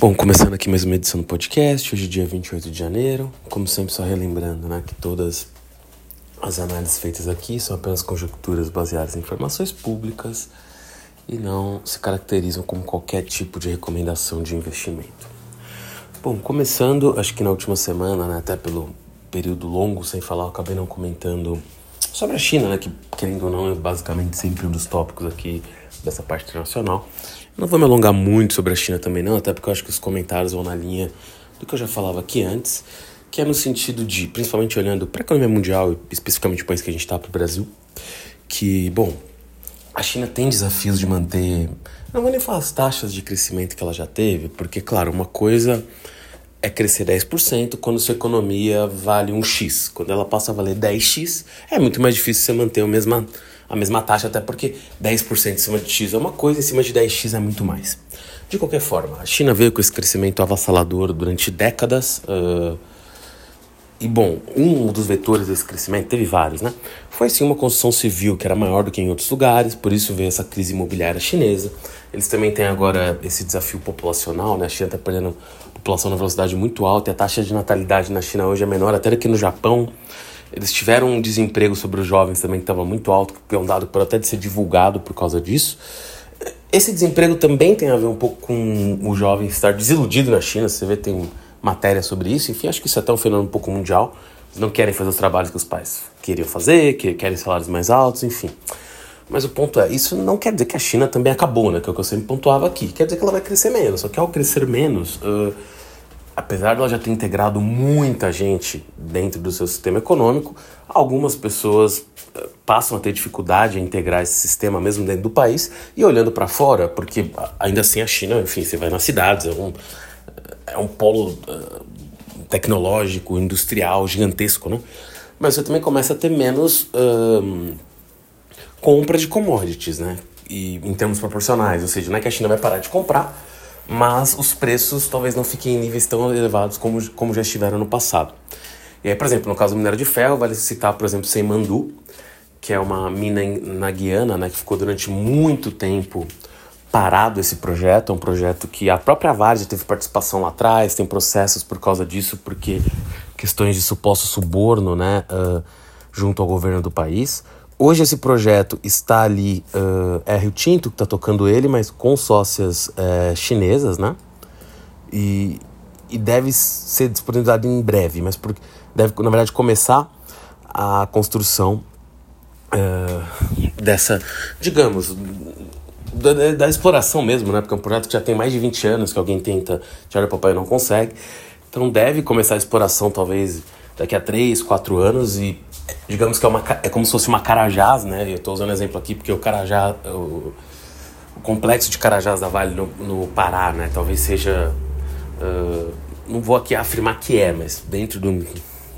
Bom, começando aqui mais uma edição do podcast, hoje é dia 28 de janeiro. Como sempre, só relembrando né, que todas as análises feitas aqui são apenas conjecturas baseadas em informações públicas e não se caracterizam como qualquer tipo de recomendação de investimento. Bom, começando, acho que na última semana, né, até pelo período longo sem falar, eu acabei não comentando sobre a China, né, que querendo ou não é basicamente sempre um dos tópicos aqui dessa parte internacional. Não vou me alongar muito sobre a China também não, até porque eu acho que os comentários vão na linha do que eu já falava aqui antes, que é no sentido de, principalmente olhando para a economia mundial, especificamente o país que a gente está, para o Brasil, que, bom, a China tem desafios de manter, não vou nem falar as taxas de crescimento que ela já teve, porque, claro, uma coisa é crescer 10% quando sua economia vale um X. Quando ela passa a valer 10X, é muito mais difícil você manter a mesma a mesma taxa, até porque 10% em cima de X é uma coisa, em cima de 10X é muito mais. De qualquer forma, a China veio com esse crescimento avassalador durante décadas. Uh, e bom, um dos vetores desse crescimento, teve vários, né? Foi sim uma construção civil que era maior do que em outros lugares, por isso veio essa crise imobiliária chinesa. Eles também têm agora esse desafio populacional, né? A China está perdendo população na velocidade muito alta e a taxa de natalidade na China hoje é menor até do que no Japão. Eles tiveram um desemprego sobre os jovens também que estava muito alto, que é um dado pode até ser divulgado por causa disso. Esse desemprego também tem a ver um pouco com o jovem estar desiludido na China. Você vê, tem matéria sobre isso. Enfim, acho que isso é até um fenômeno um pouco mundial. Não querem fazer os trabalhos que os pais queriam fazer, que querem salários mais altos, enfim. Mas o ponto é, isso não quer dizer que a China também acabou, né? Que é o que eu sempre pontuava aqui. Quer dizer que ela vai crescer menos. Só que ao crescer menos, uh, apesar de ela já ter integrado muita gente dentro do seu sistema econômico, algumas pessoas eh, passam a ter dificuldade em integrar esse sistema mesmo dentro do país e olhando para fora, porque ainda assim a China, enfim, você vai nas cidades, é um, é um polo uh, tecnológico, industrial gigantesco, né? Mas você também começa a ter menos uh, compra de commodities, né? E em termos proporcionais, ou seja, não é que a China vai parar de comprar, mas os preços talvez não fiquem em níveis tão elevados como, como já estiveram no passado. E aí, por exemplo, no caso do minério de ferro, vale citar, por exemplo, Seimandu, que é uma mina na Guiana, né, que ficou durante muito tempo parado esse projeto, é um projeto que a própria Vale teve participação lá atrás, tem processos por causa disso, porque questões de suposto suborno, né, uh, junto ao governo do país. Hoje esse projeto está ali, uh, é Rio Tinto que está tocando ele, mas com sócias uh, chinesas, né? E, e deve ser disponibilizado em breve, mas por, deve, na verdade, começar a construção uh, dessa, digamos, da, da, exploração mesmo, né? Porque é um projeto que já tem mais de 20 anos que alguém tenta tirar o papai e não consegue. Então deve começar a exploração talvez daqui a 3, 4 anos e digamos que é, uma, é como se fosse uma Carajás, né? Eu estou usando exemplo aqui porque o Carajás, o, o, complexo de Carajás da Vale no, no Pará, né? Talvez seja, uh, não vou aqui afirmar que é, mas dentro do,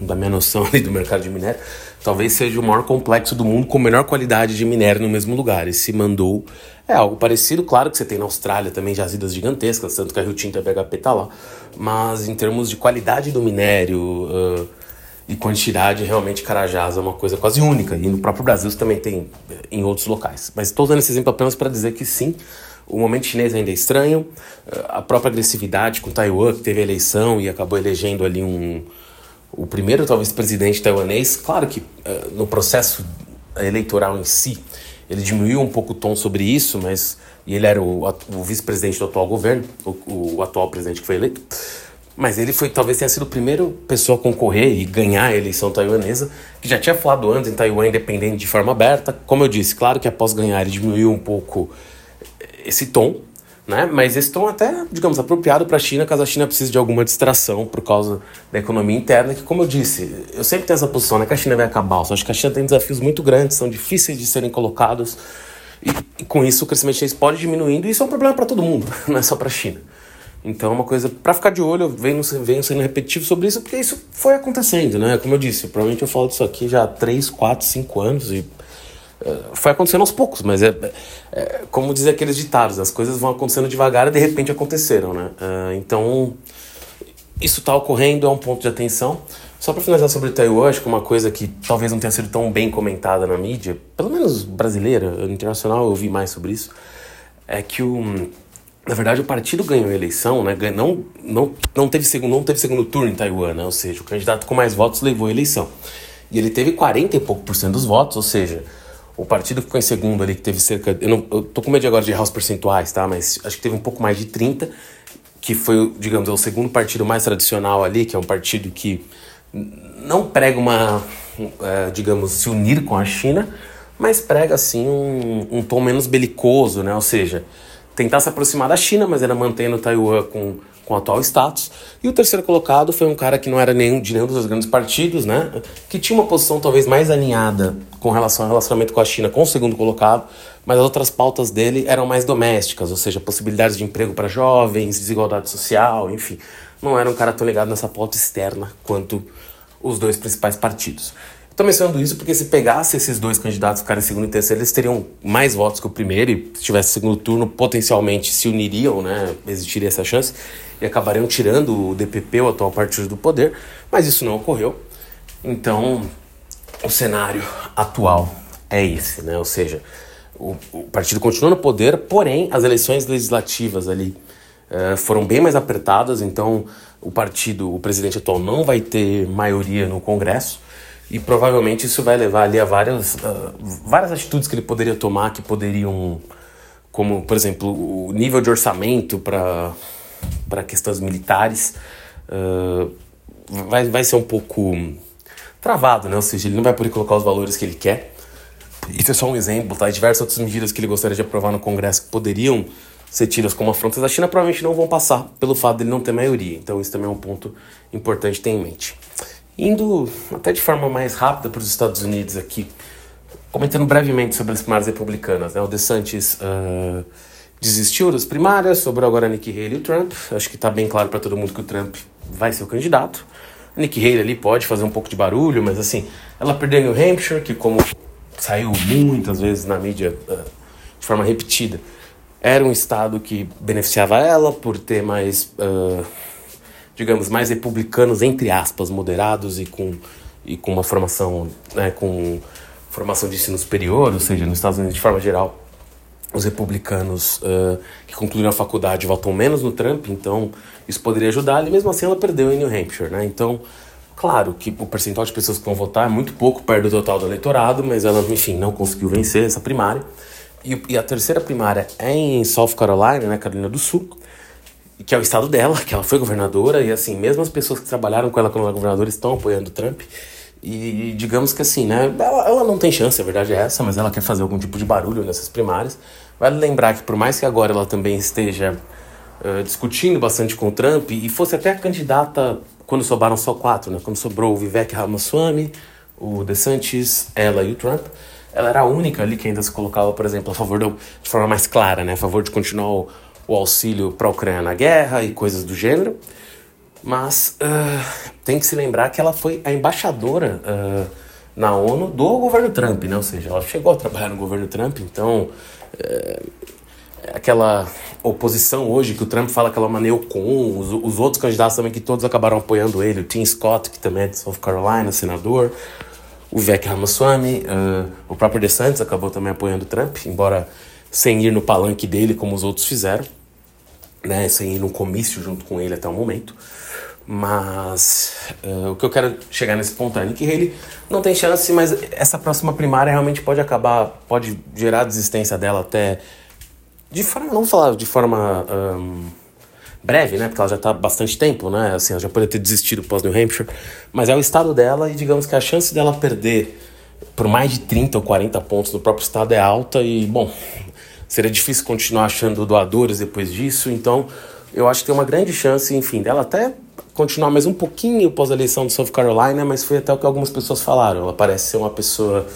da minha noção ali do mercado de minério, talvez seja o maior complexo do mundo com melhor qualidade de minério no mesmo lugar. E se mandou é algo parecido, claro que você tem na Austrália também jazidas gigantescas, tanto que a Rio Tinto e a BHP tá lá, mas em termos de qualidade do minério, uh, e quantidade, realmente Carajás é uma coisa quase única. E no próprio Brasil também tem eh, em outros locais. Mas estou usando esse exemplo apenas para dizer que sim, o momento chinês ainda é estranho. Eh, a própria agressividade com Taiwan, que teve a eleição e acabou elegendo ali um. O primeiro, talvez, presidente taiwanês. Claro que eh, no processo eleitoral em si, ele diminuiu um pouco o tom sobre isso, mas. E ele era o, o vice-presidente do atual governo, o, o atual presidente que foi eleito. Mas ele foi, talvez tenha sido o primeiro pessoa a concorrer e ganhar a eleição taiwanesa, que já tinha falado antes em Taiwan independente de forma aberta. Como eu disse, claro que após ganhar ele diminuiu um pouco esse tom, né? Mas esse tom até, digamos, apropriado para a China, caso a China precise de alguma distração por causa da economia interna, que como eu disse, eu sempre tenho essa posição, né? Que a China vai acabar. Eu só acho que a China tem desafios muito grandes, são difíceis de serem colocados. E, e com isso o crescimento chinês pode diminuindo, e isso é um problema para todo mundo, não é só para a China. Então é uma coisa para ficar de olho, eu venho, venho sendo repetitivo sobre isso, porque isso foi acontecendo, né? Como eu disse, provavelmente eu falo disso aqui já há 3, 4, 5 anos e uh, foi acontecendo aos poucos, mas é, é, como dizem aqueles ditados, as coisas vão acontecendo devagar e de repente aconteceram, né? Uh, então isso está ocorrendo, é um ponto de atenção. Só para finalizar sobre Taiwan, acho que uma coisa que talvez não tenha sido tão bem comentada na mídia, pelo menos brasileira, internacional eu ouvi mais sobre isso, é que o na verdade, o partido ganhou a eleição, né? Não, não, não, teve, segundo, não teve segundo turno em Taiwan, né? Ou seja, o candidato com mais votos levou a eleição. E ele teve 40 e pouco por cento dos votos, ou seja, o partido que ficou em segundo ali, que teve cerca. Eu, não, eu tô com medo agora de errar os percentuais, tá? Mas acho que teve um pouco mais de 30, que foi, digamos, o segundo partido mais tradicional ali, que é um partido que não prega uma, é, digamos, se unir com a China, mas prega, assim, um, um tom menos belicoso, né? Ou seja, tentar se aproximar da China, mas era mantendo Taiwan com, com o atual status. E o terceiro colocado foi um cara que não era nenhum, de nenhum dos grandes partidos, né? Que tinha uma posição talvez mais alinhada com relação ao relacionamento com a China com o segundo colocado, mas as outras pautas dele eram mais domésticas, ou seja, possibilidades de emprego para jovens, desigualdade social, enfim. Não era um cara tão ligado nessa pauta externa quanto os dois principais partidos. Estou mencionando isso porque se pegasse esses dois candidatos ficarem segundo e terceiro, eles teriam mais votos que o primeiro e se tivesse segundo turno, potencialmente se uniriam, né? Existiria essa chance e acabariam tirando o DPP, o atual partido do poder, mas isso não ocorreu. Então, o cenário atual é esse, né? Ou seja, o, o partido continua no poder, porém as eleições legislativas ali uh, foram bem mais apertadas, então o partido, o presidente atual não vai ter maioria no Congresso e provavelmente isso vai levar ali a várias, uh, várias atitudes que ele poderia tomar que poderiam, como por exemplo, o nível de orçamento para questões militares uh, vai, vai ser um pouco travado, né? Ou seja, ele não vai poder colocar os valores que ele quer. Isso é só um exemplo, tá? E diversas outras medidas que ele gostaria de aprovar no Congresso que poderiam ser tidas como afrontas da China provavelmente não vão passar pelo fato dele não ter maioria. Então isso também é um ponto importante ter em mente. Indo até de forma mais rápida para os Estados Unidos aqui, comentando brevemente sobre as primárias republicanas. Né? O DeSantis uh, desistiu das primárias, sobrou agora Nikki Haley e o Trump. Acho que está bem claro para todo mundo que o Trump vai ser o candidato. A Nikki Haley ali pode fazer um pouco de barulho, mas assim, ela perdeu New Hampshire, que como saiu muitas vezes na mídia uh, de forma repetida, era um estado que beneficiava ela por ter mais... Uh, digamos, mais republicanos, entre aspas, moderados e com, e com uma formação, né, com formação de ensino superior, ou seja, nos Estados Unidos, de forma geral, os republicanos uh, que concluíram a faculdade votam menos no Trump, então isso poderia ajudar, e mesmo assim ela perdeu em New Hampshire, né? Então, claro que o percentual de pessoas que vão votar é muito pouco perto do total do eleitorado, mas ela, enfim, não conseguiu vencer essa primária. E, e a terceira primária é em South Carolina, né, Carolina do Sul, que é o estado dela, que ela foi governadora, e assim, mesmo as pessoas que trabalharam com ela quando ela governadora estão apoiando o Trump. E digamos que assim, né? Ela, ela, não tem chance, a verdade é essa, mas ela quer fazer algum tipo de barulho nessas primárias. Vale lembrar que, por mais que agora ela também esteja uh, discutindo bastante com o Trump, e fosse até a candidata quando sobraram só quatro, né? Quando sobrou o Vivek Ramaswamy, o DeSantis, ela e o Trump, ela era a única ali que ainda se colocava, por exemplo, a favor do, de forma mais clara, né? A favor de continuar o o auxílio para a Ucrânia na guerra e coisas do gênero. Mas uh, tem que se lembrar que ela foi a embaixadora uh, na ONU do governo Trump, né? Ou seja, ela chegou a trabalhar no governo Trump, então uh, aquela oposição hoje que o Trump fala que ela maneou com os, os outros candidatos também que todos acabaram apoiando ele, o Tim Scott, que também é de South Carolina, senador, o Vivek Ramaswamy, uh, o próprio DeSantis acabou também apoiando o Trump, embora sem ir no palanque dele como os outros fizeram né, sem ir num comício junto com ele até o momento. Mas uh, o que eu quero chegar nesse ponto é que ele não tem chance, mas essa próxima primária realmente pode acabar, pode gerar a desistência dela até de forma, não falar de forma um, breve, né? Porque ela já está há bastante tempo, né? Assim, ela já pode ter desistido pós New Hampshire, mas é o estado dela e digamos que a chance dela perder por mais de 30 ou 40 pontos no próprio estado é alta e, bom, seria difícil continuar achando doadores depois disso, então eu acho que tem uma grande chance, enfim, dela até continuar mais um pouquinho após a eleição de South Carolina, mas foi até o que algumas pessoas falaram. Ela parece ser uma pessoa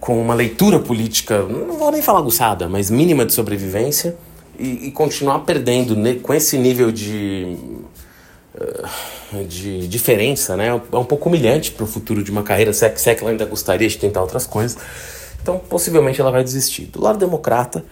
com uma leitura política, não vou nem falar aguçada, mas mínima de sobrevivência e, e continuar perdendo com esse nível de eh, de diferença, né? É um pouco humilhante para o futuro de uma carreira, é, se é que ela ainda gostaria de tentar outras coisas. Então, possivelmente ela vai desistir. Do lado democrata,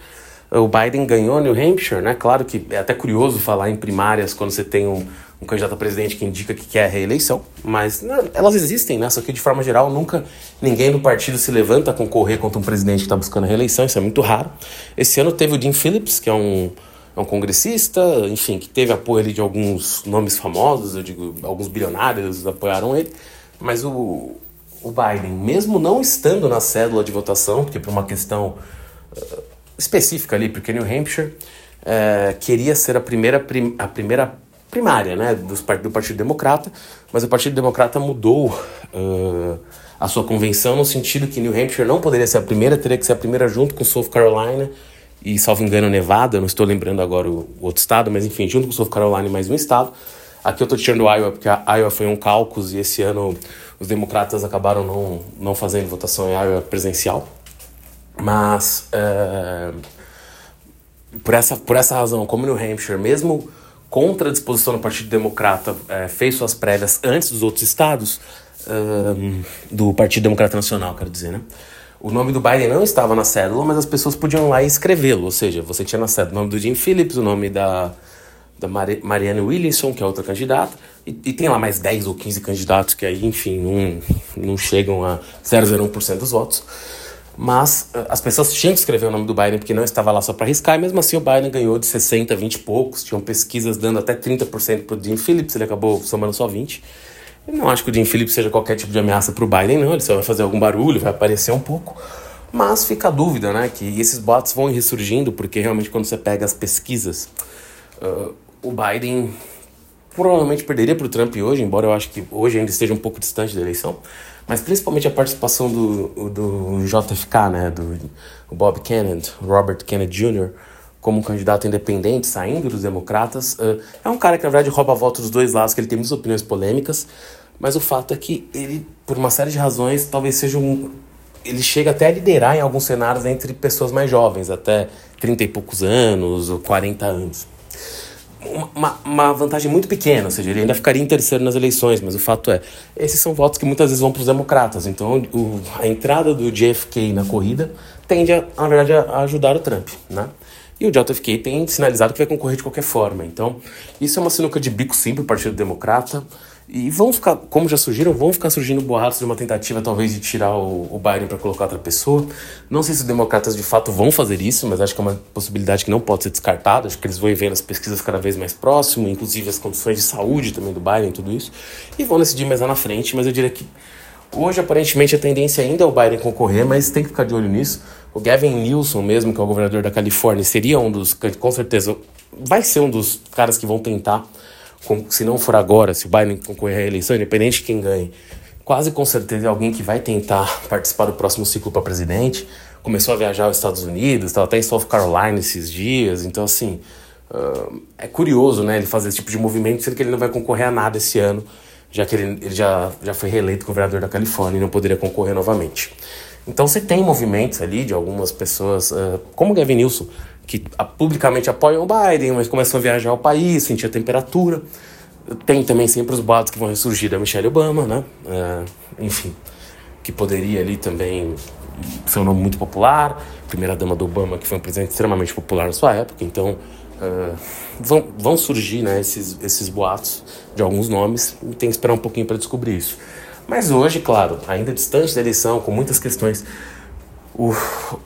o Biden ganhou New Hampshire, né? Claro que é até curioso falar em primárias quando você tem um, um candidato a presidente que indica que quer a reeleição, mas né, elas existem, né? Só que de forma geral nunca ninguém do partido se levanta a concorrer contra um presidente que está buscando a reeleição, isso é muito raro. Esse ano teve o Dean Phillips, que é um, é um congressista, enfim, que teve apoio ali de alguns nomes famosos, eu digo, alguns bilionários apoiaram ele, mas o, o Biden, mesmo não estando na cédula de votação, porque por uma questão uh, específica ali, porque New Hampshire uh, queria ser a primeira, prim, a primeira primária né, dos, do Partido Democrata, mas o Partido Democrata mudou uh, a sua convenção no sentido que New Hampshire não poderia ser a primeira, teria que ser a primeira junto com South Carolina e, salvo engano, Nevada, não estou lembrando agora o, o outro estado, mas enfim, junto com South Carolina e mais um estado. Aqui eu estou tirando Iowa, porque a Iowa foi um cálculo e esse ano os democratas acabaram não, não fazendo votação em Iowa presencial. Mas, uh, por, essa, por essa razão, como New Hampshire, mesmo contra a disposição do Partido Democrata, é, fez suas prévias antes dos outros estados, um, do Partido Democrata Nacional, quero dizer, né? O nome do Biden não estava na cédula, mas as pessoas podiam lá escrevê-lo. Ou seja, você tinha na cédula o nome do Jim Phillips, o nome da, da Mar Marianne Williamson, que é outra candidata, e, e, tem lá mais 10 ou 15 candidatos que aí, enfim, não, não chegam a 0,01% dos votos. Mas uh, as pessoas tinham que escrever o nome do Biden porque não estava lá só para arriscar, e mesmo assim o Biden ganhou de 60, 20 e poucos. Tinham pesquisas dando até 30% para o Jim Phillips, ele acabou somando só 20. Eu não acho que o Jim Phillips seja qualquer tipo de ameaça para o Biden, não. Ele só vai fazer algum barulho, vai aparecer um pouco. Mas fica a dúvida, né? Que esses boatos vão ressurgindo, porque realmente quando você pega as pesquisas, uh, o Biden provavelmente perderia para o Trump hoje, embora eu acho que hoje ainda esteja um pouco distante da eleição mas principalmente a participação do, do JFK, né, do Bob Kennedy, Robert Kennedy Jr., como candidato independente, saindo dos democratas, uh, é um cara que na verdade rouba a volta dos dois lados, que ele tem muitas opiniões polêmicas, mas o fato é que ele, por uma série de razões, talvez seja um. Ele chega até a liderar em alguns cenários entre pessoas mais jovens, até 30 e poucos anos ou 40 anos uma, uma vantagem muito pequena, ou seja, ele ainda ficaria em terceiro nas eleições, mas o fato é, esses são votos que muitas vezes vão para os democratas, então o, a entrada do JFK na corrida tende, a, na verdade, a ajudar o Trump, né? E o JFK tem sinalizado que vai concorrer de qualquer forma, então isso é uma sinuca de bico sim para o Partido Democrata, e vão ficar, como já surgiram, vão ficar surgindo boatos de uma tentativa talvez de tirar o, o Biden para colocar outra pessoa. Não sei se os democratas de fato vão fazer isso, mas acho que é uma possibilidade que não pode ser descartada. Acho que eles vão vendo as pesquisas cada vez mais próximo, inclusive as condições de saúde também do Biden, tudo isso, e vão decidir mais lá na frente. Mas eu diria que hoje aparentemente a tendência ainda é o Biden concorrer, mas tem que ficar de olho nisso. O Gavin Newsom mesmo, que é o governador da Califórnia, seria um dos, com certeza, vai ser um dos caras que vão tentar se não for agora, se o Biden concorrer à eleição, independente de quem ganhe, quase com certeza é alguém que vai tentar participar do próximo ciclo para presidente. Começou a viajar aos Estados Unidos, estava até em South Carolina esses dias, então assim. Uh, é curioso, né, ele fazer esse tipo de movimento, sendo que ele não vai concorrer a nada esse ano, já que ele, ele já, já foi reeleito governador da Califórnia e não poderia concorrer novamente. Então você tem movimentos ali de algumas pessoas, uh, como Gavin Newsom, que publicamente apoiam o Biden, mas começam a viajar ao país, sentir a temperatura. Tem também sempre os boatos que vão ressurgir da Michelle Obama, né? Uh, enfim, que poderia ali também ser um nome muito popular. Primeira dama do Obama, que foi um presidente extremamente popular na sua época. Então, uh, vão, vão surgir né, esses, esses boatos de alguns nomes. E tem que esperar um pouquinho para descobrir isso. Mas hoje, claro, ainda distante da eleição, com muitas questões o,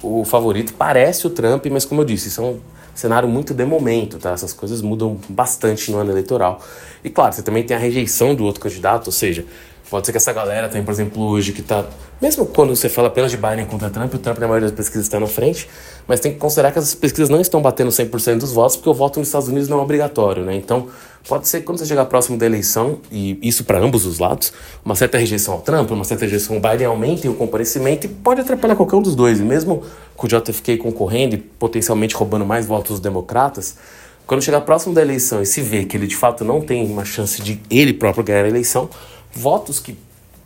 o favorito parece o Trump, mas como eu disse, isso é um cenário muito de momento, tá? Essas coisas mudam bastante no ano eleitoral. E claro, você também tem a rejeição do outro candidato, ou seja, Pode ser que essa galera tem, por exemplo, hoje que tá. Mesmo quando você fala apenas de Biden contra Trump, o Trump na maioria das pesquisas está na frente, mas tem que considerar que essas pesquisas não estão batendo 100% dos votos, porque o voto nos Estados Unidos não é obrigatório, né? Então, pode ser que quando você chegar próximo da eleição, e isso para ambos os lados, uma certa rejeição ao Trump, uma certa rejeição ao Biden aumente o comparecimento e pode atrapalhar qualquer um dos dois. E mesmo com o JFK concorrendo e potencialmente roubando mais votos dos democratas, quando chegar próximo da eleição e se vê que ele de fato não tem uma chance de ele próprio ganhar a eleição, votos que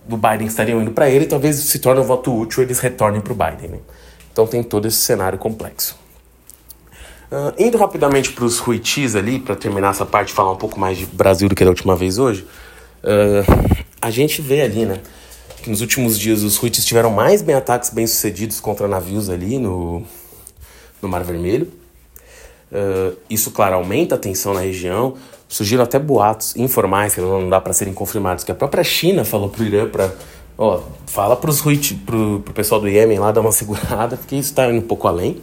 do Biden estariam indo para ele, talvez se torne um voto útil eles retornem para o Biden. Né? Então tem todo esse cenário complexo. Uh, indo rapidamente para os Ruitis ali, para terminar essa parte, falar um pouco mais de Brasil do que da última vez hoje, uh, a gente vê ali, né, que nos últimos dias os Ruitis tiveram mais bem ataques bem sucedidos contra navios ali no, no Mar Vermelho. Uh, isso, claro, aumenta a tensão na região. Surgiram até boatos informais, que não dá para serem confirmados, que a própria China falou para o Irã para. Ó, fala para pro, pro pessoal do Iêmen lá dar uma segurada, porque isso está indo um pouco além.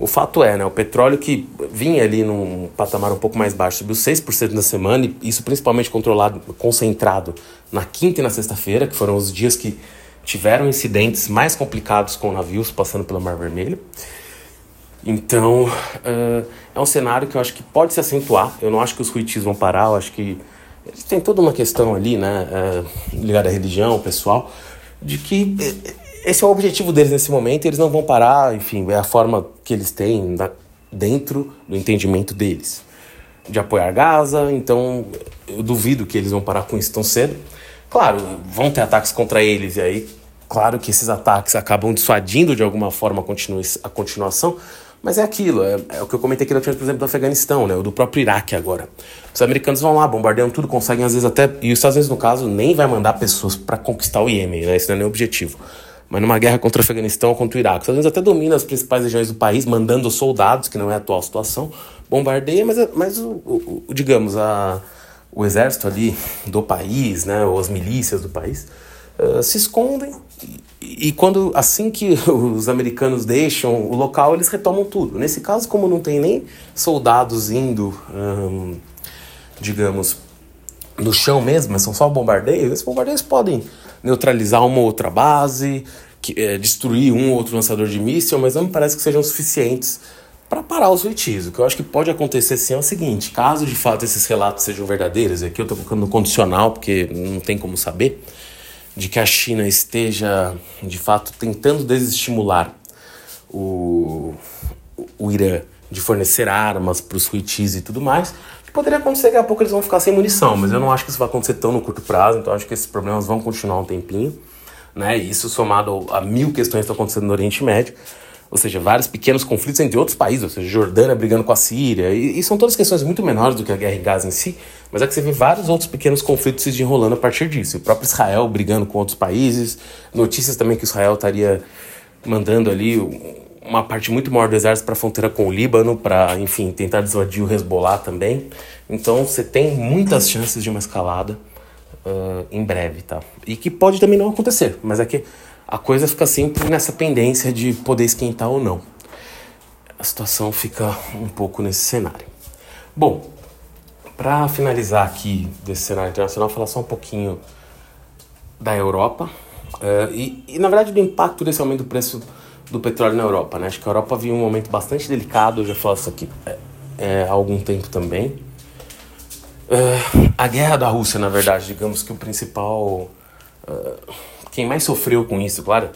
O fato é, né, o petróleo que vinha ali num patamar um pouco mais baixo, subiu 6% na semana, e isso principalmente controlado, concentrado na quinta e na sexta-feira, que foram os dias que tiveram incidentes mais complicados com navios passando pelo Mar Vermelho. Então, uh, é um cenário que eu acho que pode se acentuar. Eu não acho que os Huitis vão parar, eu acho que tem toda uma questão ali, né, uh, ligada à religião, pessoal, de que esse é o objetivo deles nesse momento, eles não vão parar, enfim, é a forma que eles têm da, dentro do entendimento deles de apoiar Gaza, então eu duvido que eles vão parar com isso tão cedo. Claro, vão ter ataques contra eles, e aí, claro que esses ataques acabam dissuadindo de alguma forma a, continua, a continuação, mas é aquilo, é, é, o que eu comentei aqui, por exemplo, do Afeganistão, né, o do próprio Iraque agora. Os americanos vão lá, bombardeiam tudo, conseguem às vezes até, e os Estados Unidos, no caso, nem vai mandar pessoas para conquistar o Iêmen, né, esse não é nem o objetivo mas numa guerra contra o Afeganistão ou contra o Iraque. Os Estados Unidos até domina as principais regiões do país, mandando soldados, que não é a atual situação, bombardeia, mas, mas o, o, o digamos, a, o exército ali do país, né, ou as milícias do país, uh, se escondem e, quando assim que os americanos deixam o local, eles retomam tudo. Nesse caso, como não tem nem soldados indo, um, digamos, no chão mesmo, são só bombardeios, esses bombardeios podem neutralizar uma outra base, que, é, destruir um ou outro lançador de míssil, mas não me parece que sejam suficientes para parar os Houthis. O que eu acho que pode acontecer sim é o seguinte: caso de fato esses relatos sejam verdadeiros, e aqui eu estou colocando no condicional porque não tem como saber, de que a China esteja de fato tentando desestimular o, o Irã de fornecer armas para os Houthis e tudo mais, Poderia acontecer que daqui a pouco eles vão ficar sem munição, mas eu não acho que isso vai acontecer tão no curto prazo, então acho que esses problemas vão continuar um tempinho. Né? Isso somado a mil questões que estão acontecendo no Oriente Médio, ou seja, vários pequenos conflitos entre outros países, ou seja, Jordânia brigando com a Síria, e, e, são todas questões muito menores do que a guerra em Gaza em si, mas é que você vê vários outros pequenos conflitos se desenrolando a partir disso. O próprio Israel brigando com outros países, notícias também que Israel estaria mandando ali uma parte muito maior do exército para a fronteira com o Líbano, para, enfim, tentar dissuadir o Hezbollah também. Então você tem muitas chances de uma escalada uh, em breve, tá? E que pode também não acontecer, mas é que a coisa fica sempre nessa pendência de poder esquentar ou não. A situação fica um pouco nesse cenário. Bom, para finalizar aqui desse cenário internacional, falar só um pouquinho da Europa uh, e, e, na verdade, do impacto desse aumento do preço do petróleo na Europa. Né? Acho que a Europa viu um momento bastante delicado, eu já falo isso aqui é, é, há algum tempo também. É, a guerra da Rússia, na verdade, digamos que o principal. Uh, quem mais sofreu com isso, claro,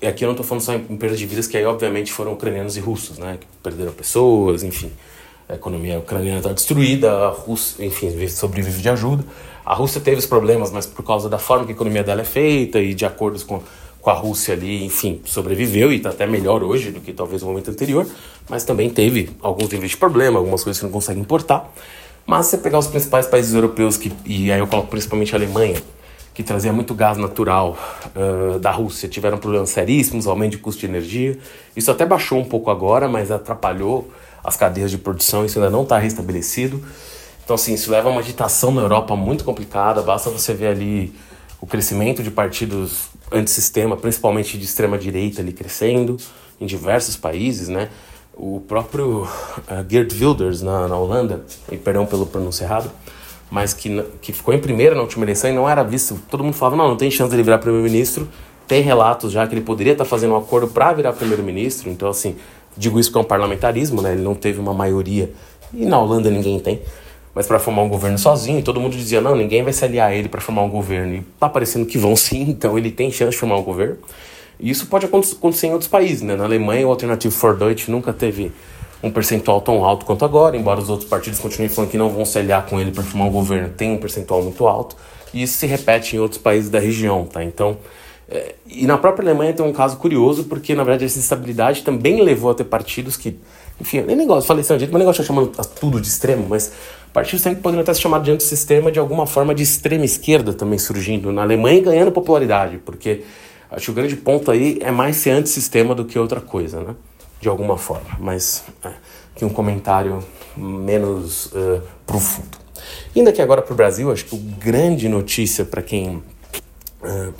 e aqui eu não estou falando só em perda de vidas, que aí obviamente foram ucranianos e russos, né? Que perderam pessoas, enfim. A economia ucraniana está destruída, a Rússia, enfim, sobrevive de ajuda. A Rússia teve os problemas, mas por causa da forma que a economia dela é feita e de acordos com com a Rússia ali, enfim, sobreviveu e está até melhor hoje do que talvez no momento anterior, mas também teve alguns níveis de problema, algumas coisas que não consegue importar. Mas se você pegar os principais países europeus, que, e aí eu coloco principalmente a Alemanha, que trazia muito gás natural uh, da Rússia, tiveram problemas seríssimos, aumento de custo de energia. Isso até baixou um pouco agora, mas atrapalhou as cadeias de produção, isso ainda não está restabelecido. Então, assim, isso leva a uma agitação na Europa muito complicada. Basta você ver ali o crescimento de partidos antissistema, principalmente de extrema direita ali crescendo em diversos países, né? O próprio uh, Geert Wilders na, na Holanda, e perdão pelo pronúncio errado, mas que, que ficou em primeira na última eleição e não era visto. Todo mundo falava, não, não tem chance de ele virar primeiro-ministro. Tem relatos já que ele poderia estar fazendo um acordo para virar primeiro-ministro. Então, assim, digo isso porque é um parlamentarismo, né? Ele não teve uma maioria, e na Holanda ninguém tem mas para formar um governo sozinho, e todo mundo dizia, não, ninguém vai se aliar a ele para formar um governo. E tá parecendo que vão sim, então ele tem chance de formar um governo. E isso pode acontecer em outros países, né? Na Alemanha, o Alternativo for Deutsch nunca teve um percentual tão alto quanto agora, embora os outros partidos continuem falando que não vão se aliar com ele para formar um governo, tem um percentual muito alto. E isso se repete em outros países da região, tá? Então, e na própria Alemanha tem um caso curioso, porque na verdade essa instabilidade também levou a ter partidos que, enfim, nem negócio, falei assim, mas negócio chamando tudo de extremo, mas partidos sempre poderiam estar se chamado de antissistema de alguma forma de extrema esquerda também surgindo na Alemanha e ganhando popularidade, porque acho que o grande ponto aí é mais ser antissistema do que outra coisa, né? De alguma forma, mas é, que um comentário menos uh, profundo. Indo aqui agora para o Brasil, acho que a grande notícia para quem uh,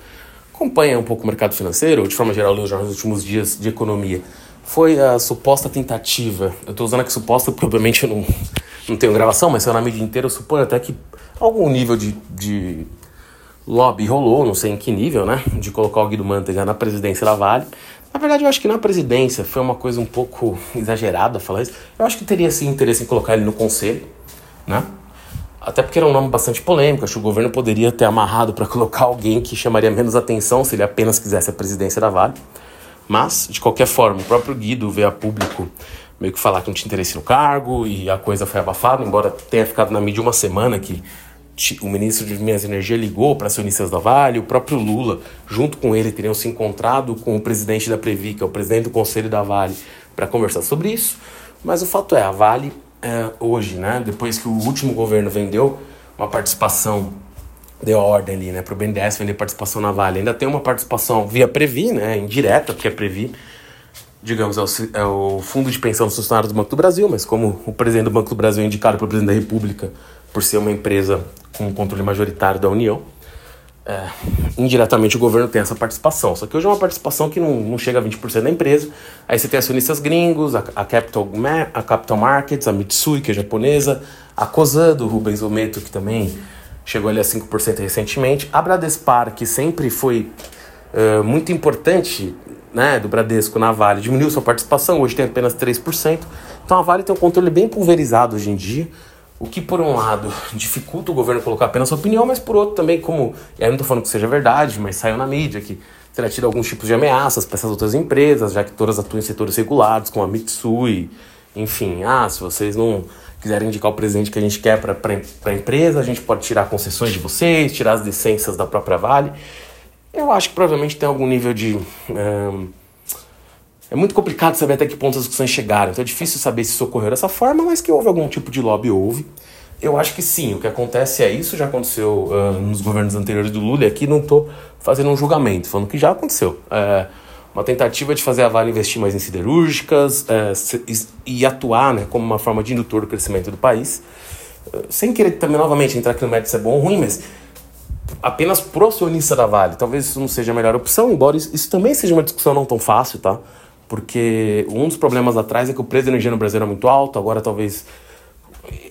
acompanha um pouco o mercado financeiro, ou de forma geral, nos últimos dias de economia, foi a suposta tentativa. Eu estou usando aqui suposta porque, obviamente, eu não, não tenho gravação, mas saiu na mídia inteira. Eu suponho até que algum nível de, de lobby rolou, não sei em que nível, né? De colocar o Guido Mantega na presidência da Vale. Na verdade, eu acho que na presidência foi uma coisa um pouco exagerada falar isso. Eu acho que teria sim interesse em colocar ele no conselho, né? Até porque era um nome bastante polêmico, acho que o governo poderia ter amarrado para colocar alguém que chamaria menos atenção se ele apenas quisesse a presidência da Vale. Mas, de qualquer forma, o próprio Guido veio a público meio que falar que não tinha interesse no cargo e a coisa foi abafada, embora tenha ficado na mídia uma semana que o ministro de Minas e Energia ligou para acionistas da Vale, o próprio Lula, junto com ele, teriam se encontrado com o presidente da Previ, que é o presidente do conselho da Vale, para conversar sobre isso. Mas o fato é, a Vale, é, hoje, né, depois que o último governo vendeu uma participação, deu ordem ali né, para o BNDES vender participação na Vale, ainda tem uma participação via Previ, né, indireta, porque a Previ. Digamos, é o, é o, Fundo de Pensão dos Funcionários do Banco do Brasil, mas como o presidente do Banco do Brasil é indicado pelo presidente da República por ser uma empresa com controle majoritário da União, é, indiretamente o governo tem essa participação. Só que hoje é uma participação que não, não chega a 20% da empresa. Aí você tem acionistas gringos, a, a, Capital, a Capital Markets, a Mitsui, que é japonesa, a Cosan, do Rubens Ometo, que também chegou ali a 5% recentemente. A Bradespar, que sempre foi uh, muito importante né, do Bradesco na Vale, diminuiu sua participação, hoje tem apenas 3%. Então a Vale tem um controle bem pulverizado hoje em dia. O que, por um lado, dificulta o governo colocar apenas sua opinião, mas por outro também, como. E aí não estou falando que seja verdade, mas saiu na mídia que terá tido alguns tipos de ameaças para essas outras empresas, já que todas atuam em setores regulados, como a Mitsui. Enfim, ah, se vocês não quiserem indicar o presidente que a gente quer para a empresa, a gente pode tirar concessões de vocês, tirar as licenças da própria Vale. Eu acho que provavelmente tem algum nível de. Um, é muito complicado saber até que ponto as discussões chegaram, então é difícil saber se isso ocorreu dessa forma, mas que houve algum tipo de lobby, houve. Eu acho que sim, o que acontece é isso, já aconteceu uh, nos governos anteriores do Lula, e aqui não estou fazendo um julgamento, falando que já aconteceu. É, uma tentativa de fazer a Vale investir mais em siderúrgicas é, e atuar né, como uma forma de indutor do crescimento do país, uh, sem querer também novamente entrar aqui no mérito se é bom ou ruim, mas apenas pro acionista da Vale, talvez isso não seja a melhor opção, embora isso, isso também seja uma discussão não tão fácil, tá? Porque um dos problemas atrás é que o preço da energia no Brasil era muito alto, agora talvez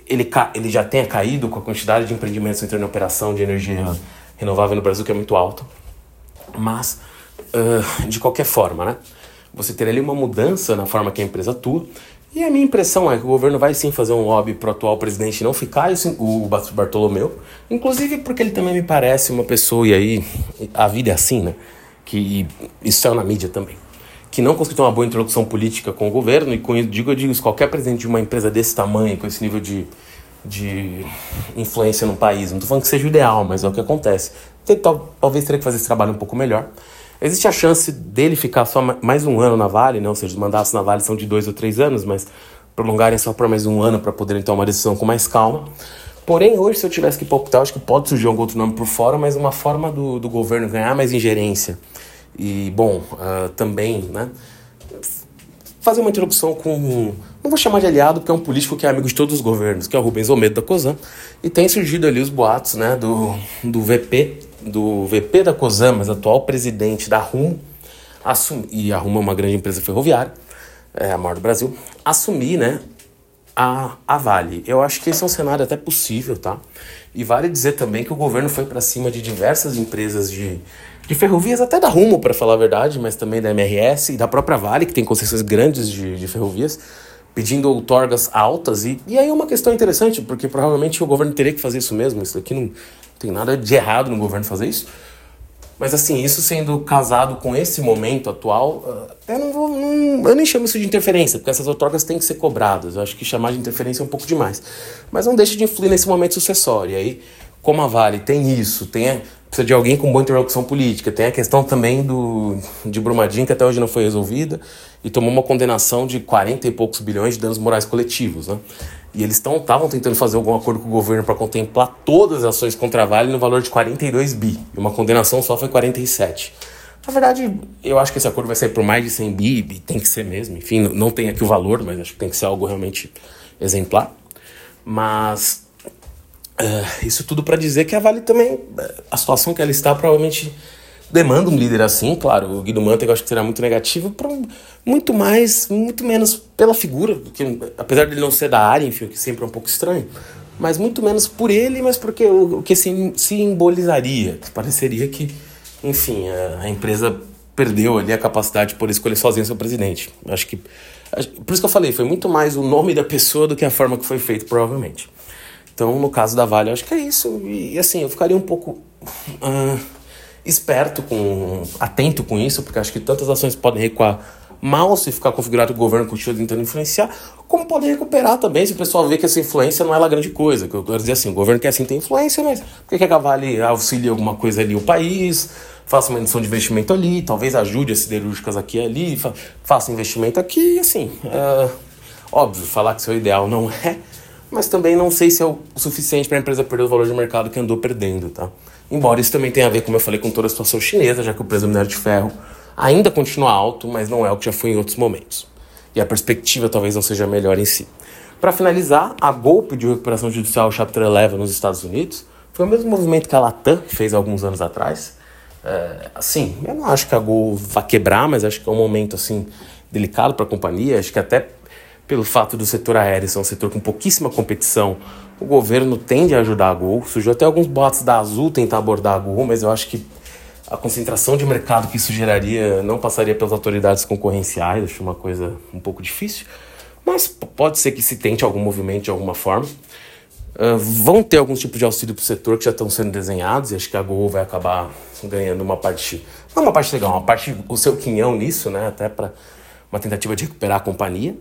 ele, ele já tenha caído com a quantidade de empreendimentos entrando em operação de energia renovável no Brasil, que é muito alta. Mas, uh, de qualquer forma, né? Você teria ali uma mudança na forma que a empresa atua. E a minha impressão é que o governo vai sim fazer um lobby para o atual presidente não ficar, isso, o Bartolomeu. Inclusive porque ele também me parece uma pessoa, e aí a vida é assim, né? Que isso saiu na mídia também que não conseguiu ter uma boa interlocução política com o governo, e com isso, digo, eu digo isso, qualquer presidente de uma empresa desse tamanho, com esse nível de, de influência no país, não estou falando que seja o ideal, mas é o que acontece. Talvez teria que fazer esse trabalho um pouco melhor. Existe a chance dele ficar só mais um ano na Vale, não? ou seja, os mandatos na Vale são de dois ou três anos, mas prolongarem só por mais um ano para poderem tomar uma decisão com mais calma. Porém, hoje, se eu tivesse que palpitar, acho que pode surgir algum outro nome por fora, mas uma forma do, do governo ganhar mais ingerência e, bom, uh, também, né? Fazer uma introdução com. Não vou chamar de aliado, porque é um político que é amigo de todos os governos, que é o Rubens Almeida da COSAN. E tem surgido ali os boatos, né, do, do VP, do VP da COSAN, mas atual presidente da RUM, assum, e a RUM é uma grande empresa ferroviária, é a maior do Brasil, assumir, né, a, a Vale. Eu acho que esse é um cenário até possível, tá? E vale dizer também que o governo foi para cima de diversas empresas de de ferrovias, até da Rumo, para falar a verdade, mas também da MRS e da própria Vale, que tem concessões grandes de, de ferrovias, pedindo outorgas altas. E, e aí é uma questão interessante, porque provavelmente o governo teria que fazer isso mesmo. Isso aqui não tem nada de errado no governo fazer isso. Mas assim, isso sendo casado com esse momento atual, ah, eu não vou. Não, eu nem chamo isso de interferência, porque essas outorgas têm que ser cobradas. Eu acho que chamar de interferência é um pouco demais. Mas não deixa de influir nesse momento sucessório. E aí, como a Vale tem isso, tem precisa de alguém com boa interlocução política. Tem a questão também do, de Brumadinho, que até hoje não foi resolvida, e tomou uma condenação de 40 e poucos bilhões de danos morais coletivos. Né? E eles estavam tentando fazer algum acordo com o governo para contemplar todas as ações contra a Vale no valor de 42 bi. E uma condenação só foi 47. Na verdade, eu acho que esse acordo vai sair por mais de 100 bi, e tem que ser mesmo. Enfim, não tem aqui o valor, mas acho que tem que ser algo realmente exemplar. Mas uh, isso tudo para dizer que a Vale também, a situação que ela está, provavelmente demanda um líder assim, claro. O Guido Mantega acho que será muito negativo, muito mais, muito menos pela figura, porque apesar de ele não ser da área, enfim, que sempre é um pouco estranho, mas muito menos por ele, mas porque o, o que simbolizaria, que pareceria que, enfim, a, a, empresa perdeu ali a capacidade de poder escolher sozinho seu presidente. Acho que por isso que eu falei, foi muito mais o nome da pessoa do que a forma que foi feito, provavelmente. Então, no caso da Vale, eu acho que é isso. E assim, eu ficaria um pouco uh, esperto, com, atento com isso, porque acho que tantas ações podem recuar mal se ficar configurado o governo continua tentando influenciar, como podem recuperar também se o pessoal vê que essa influência não é lá grande coisa. Que eu quero dizer assim, o governo quer sim ter influência, mas por que a Vale auxilia alguma coisa ali o país, faça uma edição de investimento ali, talvez ajude as siderúrgicas aqui e ali, fa faça investimento aqui, assim, é, óbvio, falar que o ideal não é, mas também não sei se é o suficiente para a empresa perder o valor de mercado que andou perdendo, tá? Embora isso também tenha a ver, como eu falei, com toda a situação chinesa, já que o preço do minério de ferro ainda continua alto, mas não é o que já foi em outros momentos. E a perspectiva talvez não seja melhor em si. Para finalizar, a golpe de recuperação judicial Chapter 11 nos Estados Unidos foi o mesmo movimento que a Latam fez alguns anos atrás. É, assim, eu não acho que a Gol vá quebrar, mas acho que é um momento assim delicado para a companhia. Acho que até pelo fato do setor aéreo ser um setor com pouquíssima competição, o governo tende a ajudar a Gol. Surgiu até alguns boatos da Azul tentar abordar a Gol, mas eu acho que a concentração de mercado que isso geraria não passaria pelas autoridades concorrenciais, acho uma coisa um pouco difícil, mas pode ser que se tente algum movimento de alguma forma. Uh, vão ter alguns tipos de auxílio para o setor que já estão sendo desenhados, e acho que a Gol vai acabar ganhando uma parte, não uma parte legal, uma parte, o seu quinhão nisso, né, até para uma tentativa de recuperar a companhia.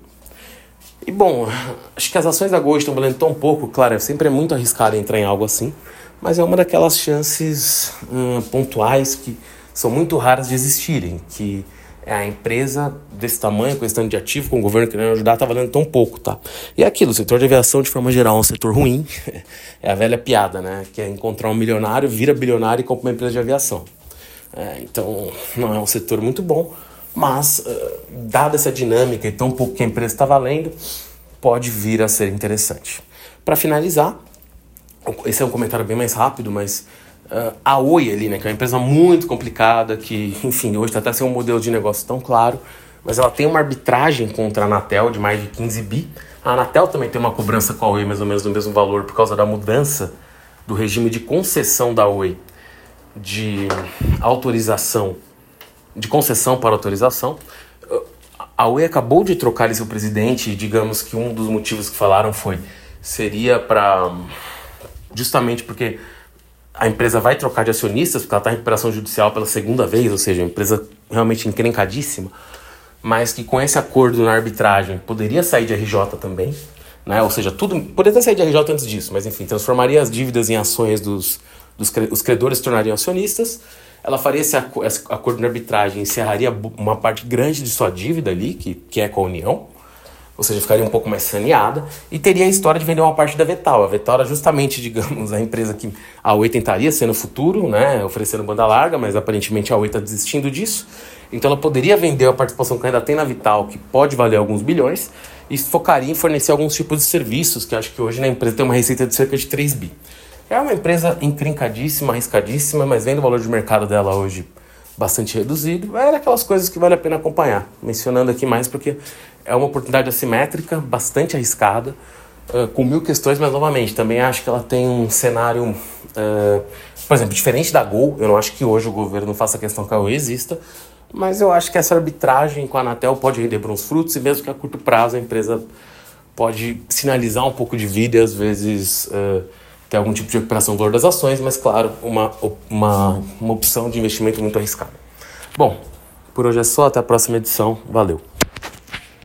E bom, acho que as ações da Gol estão valendo tão pouco, claro, sempre é muito arriscado entrar em algo assim, mas é uma daquelas chances hum, pontuais que são muito raras de existirem, que é a empresa desse tamanho, questão de ativo, com o governo querendo ajudar, está valendo tão pouco, tá? E é aquilo, o setor de aviação, de forma geral, é um setor ruim, é a velha piada, né? Que é encontrar um milionário, vira bilionário e compra uma empresa de aviação. É, então, não é um setor muito bom, mas, uh, dada essa dinâmica e tão pouco que a empresa está valendo, pode vir a ser interessante. Para finalizar, esse é um comentário bem mais rápido, mas uh, a Oi ali, né, que é uma empresa muito complicada, que, enfim, hoje está até sem um modelo de negócio tão claro, mas ela tem uma arbitragem contra a Anatel de mais de 15 bi. A Anatel também tem uma cobrança com a Oi mais ou menos do mesmo valor por causa da mudança do regime de concessão da Oi de autorização, de concessão para autorização. A Oi acabou de trocar seu presidente e digamos que um dos motivos que falaram foi seria para justamente porque a empresa vai trocar de acionistas, porque ela está em recuperação judicial pela segunda vez, ou seja, uma empresa realmente encrencadíssima, mas que com esse acordo na arbitragem poderia sair de RJ também, né? ou seja, tudo poderia sair de RJ antes disso, mas enfim, transformaria as dívidas em ações dos, dos os credores tornariam acionistas, ela faria esse, acordo na arbitragem, encerraria uma parte grande de sua dívida ali, que, que é com a União, ou seja, ficaria um pouco mais saneada, e teria a história de vender uma parte da Vetal. A Vetal era justamente, digamos, a empresa que a Oi tentaria ser no futuro, né, oferecendo banda larga, mas aparentemente a Oi está desistindo disso. Então ela poderia vender a participação que ainda tem na Vital, que pode valer alguns bilhões, e focaria em fornecer alguns tipos de serviços, que acho que hoje na empresa tem uma receita de cerca de 3 bi. É uma empresa encrencadíssima, arriscadíssima, mas vendo o valor de mercado dela hoje bastante reduzido, é aquelas coisas que vale a pena acompanhar. Mencionando aqui mais porque é uma oportunidade assimétrica, bastante arriscada, uh, com mil questões, mas novamente, também acho que ela tem um cenário, uh, por exemplo, diferente da Gol. Eu não acho que hoje o governo faça questão que a Gol exista, mas eu acho que essa arbitragem com a Anatel pode render bons frutos e mesmo que a curto prazo a empresa pode sinalizar um pouco de vida e às vezes uh, ter algum tipo de recuperação do valor das ações, mas claro, uma, uma, uma opção de investimento muito arriscada. Bom, por hoje é só, até a próxima edição. Valeu!